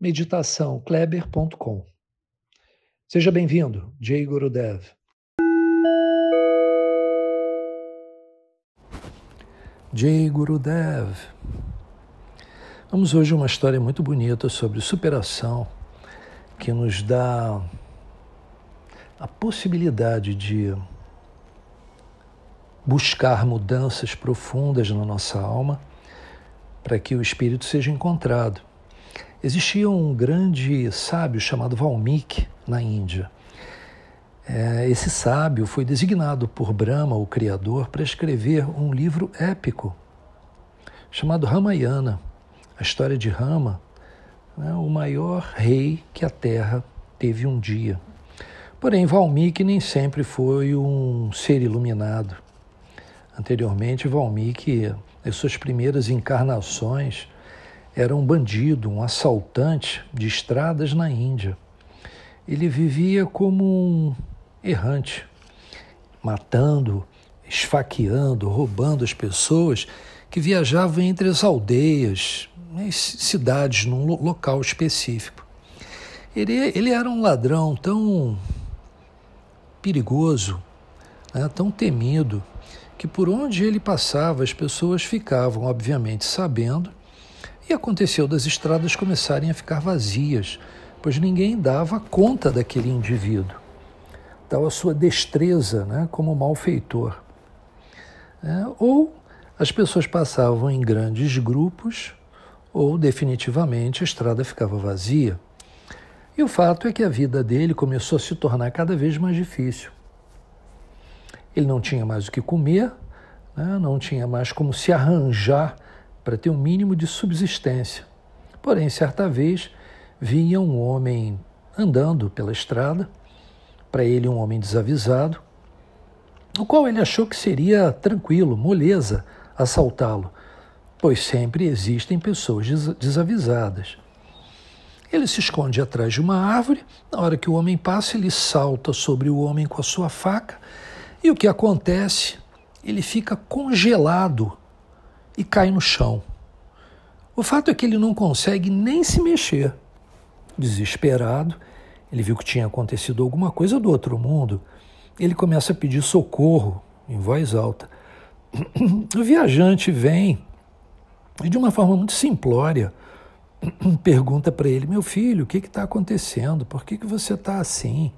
meditaçãokleber.com. Seja bem-vindo, Jay Gurudev. Jay Gurudev. Vamos hoje uma história muito bonita sobre superação que nos dá a possibilidade de buscar mudanças profundas na nossa alma para que o espírito seja encontrado Existia um grande sábio chamado Valmiki na Índia. É, esse sábio foi designado por Brahma, o Criador, para escrever um livro épico chamado Ramayana, a história de Rama, né, o maior rei que a Terra teve um dia. Porém, Valmiki nem sempre foi um ser iluminado. Anteriormente, Valmiki, nas suas primeiras encarnações, era um bandido, um assaltante de estradas na Índia. Ele vivia como um errante, matando, esfaqueando, roubando as pessoas que viajavam entre as aldeias, as cidades, num local específico. Ele, ele era um ladrão tão perigoso, né, tão temido, que por onde ele passava as pessoas ficavam, obviamente, sabendo e aconteceu das estradas começarem a ficar vazias, pois ninguém dava conta daquele indivíduo, tal a sua destreza né, como malfeitor. É, ou as pessoas passavam em grandes grupos, ou definitivamente a estrada ficava vazia. E o fato é que a vida dele começou a se tornar cada vez mais difícil. Ele não tinha mais o que comer, né, não tinha mais como se arranjar para ter um mínimo de subsistência. Porém, certa vez, vinha um homem andando pela estrada, para ele um homem desavisado, o qual ele achou que seria tranquilo, moleza, assaltá-lo, pois sempre existem pessoas desavisadas. Ele se esconde atrás de uma árvore, na hora que o homem passa, ele salta sobre o homem com a sua faca, e o que acontece? Ele fica congelado e cai no chão. O fato é que ele não consegue nem se mexer. Desesperado, ele viu que tinha acontecido alguma coisa do outro mundo. Ele começa a pedir socorro em voz alta. O viajante vem e, de uma forma muito simplória, pergunta para ele: Meu filho, o que está acontecendo? Por que, que você está assim?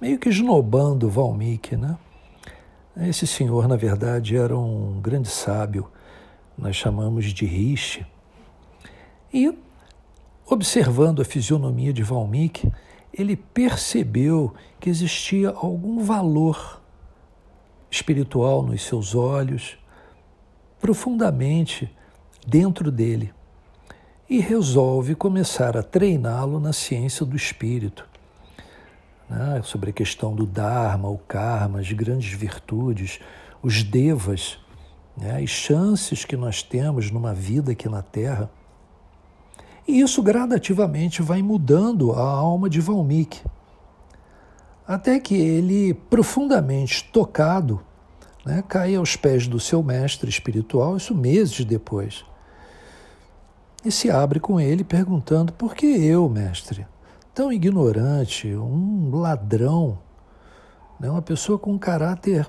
Meio que esnobando Valmiki, né? Esse senhor, na verdade, era um grande sábio nós chamamos de Rishi. E, observando a fisionomia de Valmiki, ele percebeu que existia algum valor espiritual nos seus olhos, profundamente dentro dele, e resolve começar a treiná-lo na ciência do espírito, né? sobre a questão do Dharma, o Karma, as grandes virtudes, os devas né, as chances que nós temos numa vida aqui na Terra. E isso gradativamente vai mudando a alma de Valmiki, até que ele, profundamente tocado, né, cai aos pés do seu mestre espiritual, isso meses depois. E se abre com ele perguntando: por que eu, mestre, tão ignorante, um ladrão, né, uma pessoa com um caráter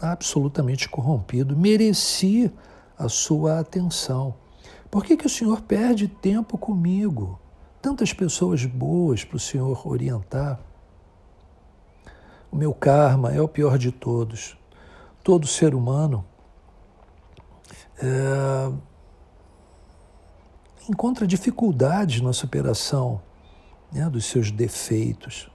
absolutamente corrompido, merecia a sua atenção. Por que, que o Senhor perde tempo comigo? Tantas pessoas boas para o Senhor orientar. O meu karma é o pior de todos. Todo ser humano é, encontra dificuldades na superação né, dos seus defeitos.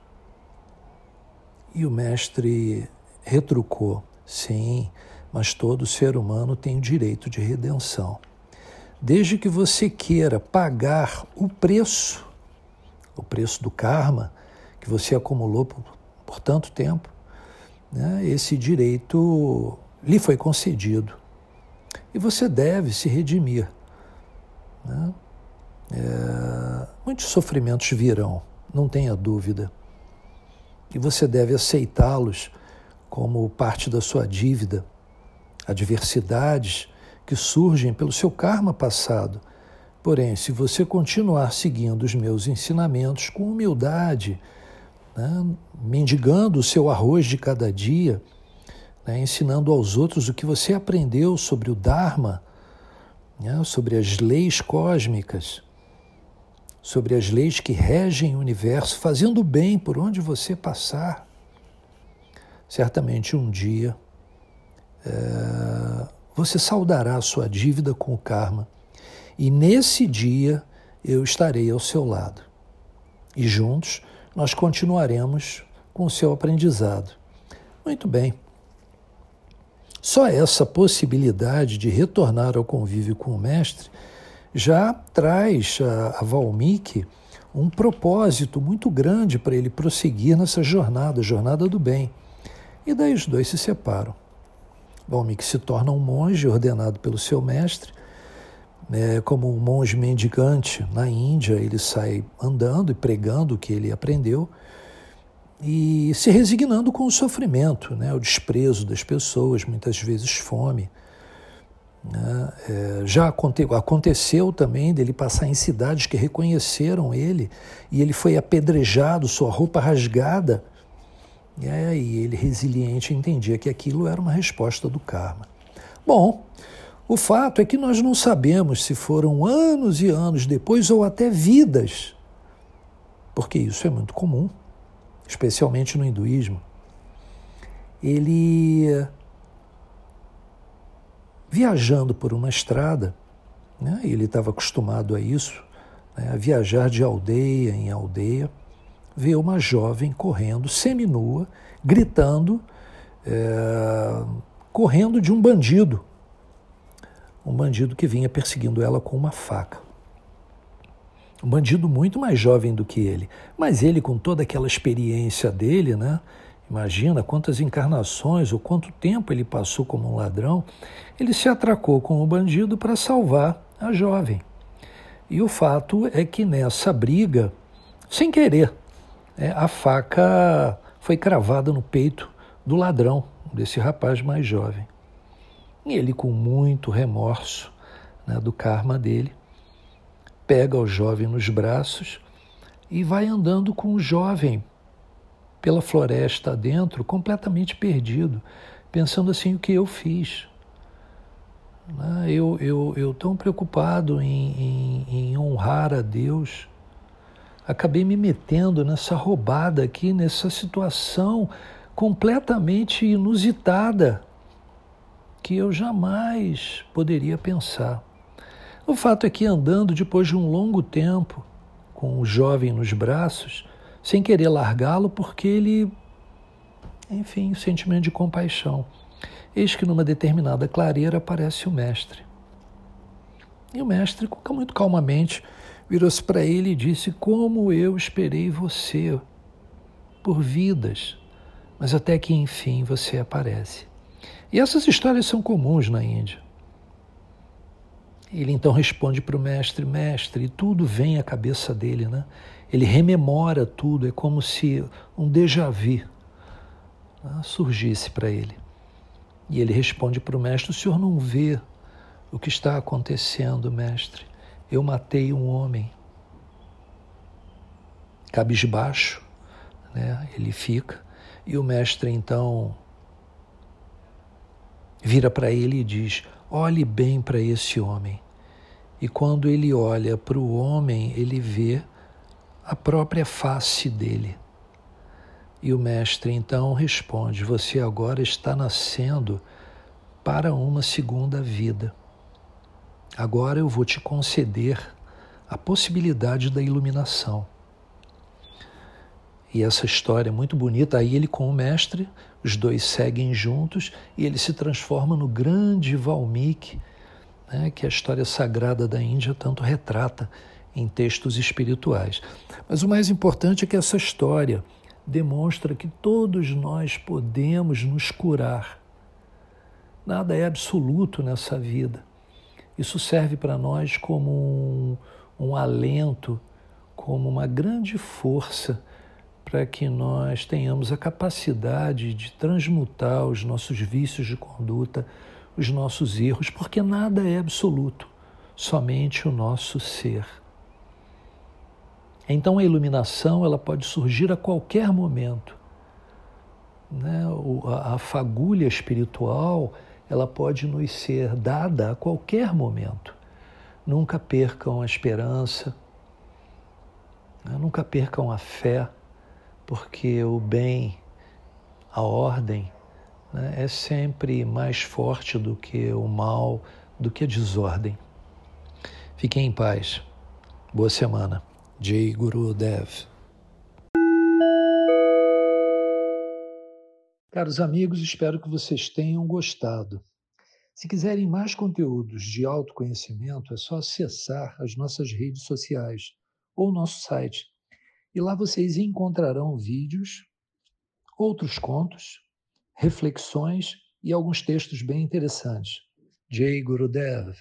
E o mestre retrucou: Sim, mas todo ser humano tem o direito de redenção. Desde que você queira pagar o preço o preço do karma que você acumulou por, por tanto tempo, né, esse direito lhe foi concedido. E você deve se redimir. Né? É, muitos sofrimentos virão, não tenha dúvida. E você deve aceitá-los como parte da sua dívida. Adversidades que surgem pelo seu karma passado. Porém, se você continuar seguindo os meus ensinamentos com humildade, né, mendigando o seu arroz de cada dia, né, ensinando aos outros o que você aprendeu sobre o Dharma, né, sobre as leis cósmicas, sobre as leis que regem o universo, fazendo bem por onde você passar. Certamente um dia é, você saudará a sua dívida com o karma, e nesse dia eu estarei ao seu lado. E juntos nós continuaremos com o seu aprendizado. Muito bem. Só essa possibilidade de retornar ao convívio com o Mestre já traz a, a Valmiki um propósito muito grande para ele prosseguir nessa jornada, jornada do bem. E daí os dois se separam. Valmiki se torna um monge ordenado pelo seu mestre, é, como um monge mendicante na Índia, ele sai andando e pregando o que ele aprendeu e se resignando com o sofrimento, né, o desprezo das pessoas, muitas vezes fome. Né? É, já aconte aconteceu também dele passar em cidades que reconheceram ele e ele foi apedrejado, sua roupa rasgada. E aí ele, resiliente, entendia que aquilo era uma resposta do karma. Bom, o fato é que nós não sabemos se foram anos e anos depois ou até vidas, porque isso é muito comum especialmente no hinduísmo, ele viajando por uma estrada, né, ele estava acostumado a isso, né, a viajar de aldeia em aldeia, vê uma jovem correndo, seminua, gritando, é, correndo de um bandido, um bandido que vinha perseguindo ela com uma faca. Um bandido muito mais jovem do que ele. Mas ele, com toda aquela experiência dele, né? Imagina quantas encarnações ou quanto tempo ele passou como um ladrão. Ele se atracou com o bandido para salvar a jovem. E o fato é que nessa briga, sem querer, é, a faca foi cravada no peito do ladrão, desse rapaz mais jovem. E ele, com muito remorso né, do karma dele, pega o jovem nos braços e vai andando com o jovem pela floresta adentro, completamente perdido, pensando assim: o que eu fiz? Né? Eu, eu, eu tão preocupado em, em, em honrar a Deus, acabei me metendo nessa roubada aqui, nessa situação completamente inusitada que eu jamais poderia pensar. O fato é que andando depois de um longo tempo, com o jovem nos braços, sem querer largá-lo, porque ele, enfim, o sentimento de compaixão. Eis que numa determinada clareira aparece o mestre. E o mestre, muito calmamente, virou-se para ele e disse: Como eu esperei você por vidas, mas até que enfim você aparece. E essas histórias são comuns na Índia. Ele então responde para o mestre: Mestre, e tudo vem à cabeça dele, né? Ele rememora tudo, é como se um déjà vu né, surgisse para ele. E ele responde para o mestre: O senhor não vê o que está acontecendo, mestre? Eu matei um homem. Cabisbaixo, né? ele fica, e o mestre então vira para ele e diz: Olhe bem para esse homem. E quando ele olha para o homem, ele vê a própria face dele. E o mestre então responde: Você agora está nascendo para uma segunda vida. Agora eu vou te conceder a possibilidade da iluminação. E essa história é muito bonita. Aí ele com o mestre, os dois seguem juntos e ele se transforma no grande Valmiki né, que a história sagrada da Índia tanto retrata em textos espirituais. Mas o mais importante é que essa história demonstra que todos nós podemos nos curar. Nada é absoluto nessa vida. Isso serve para nós como um, um alento, como uma grande força para que nós tenhamos a capacidade de transmutar os nossos vícios de conduta, os nossos erros, porque nada é absoluto, somente o nosso ser. Então a iluminação ela pode surgir a qualquer momento. Né? A fagulha espiritual ela pode nos ser dada a qualquer momento. Nunca percam a esperança, né? nunca percam a fé, porque o bem, a ordem, né? é sempre mais forte do que o mal, do que a desordem. Fiquem em paz. Boa semana. Jai Guru Dev. Caros amigos, espero que vocês tenham gostado. Se quiserem mais conteúdos de autoconhecimento, é só acessar as nossas redes sociais ou nosso site. E lá vocês encontrarão vídeos, outros contos, reflexões e alguns textos bem interessantes. Jai Gurudev.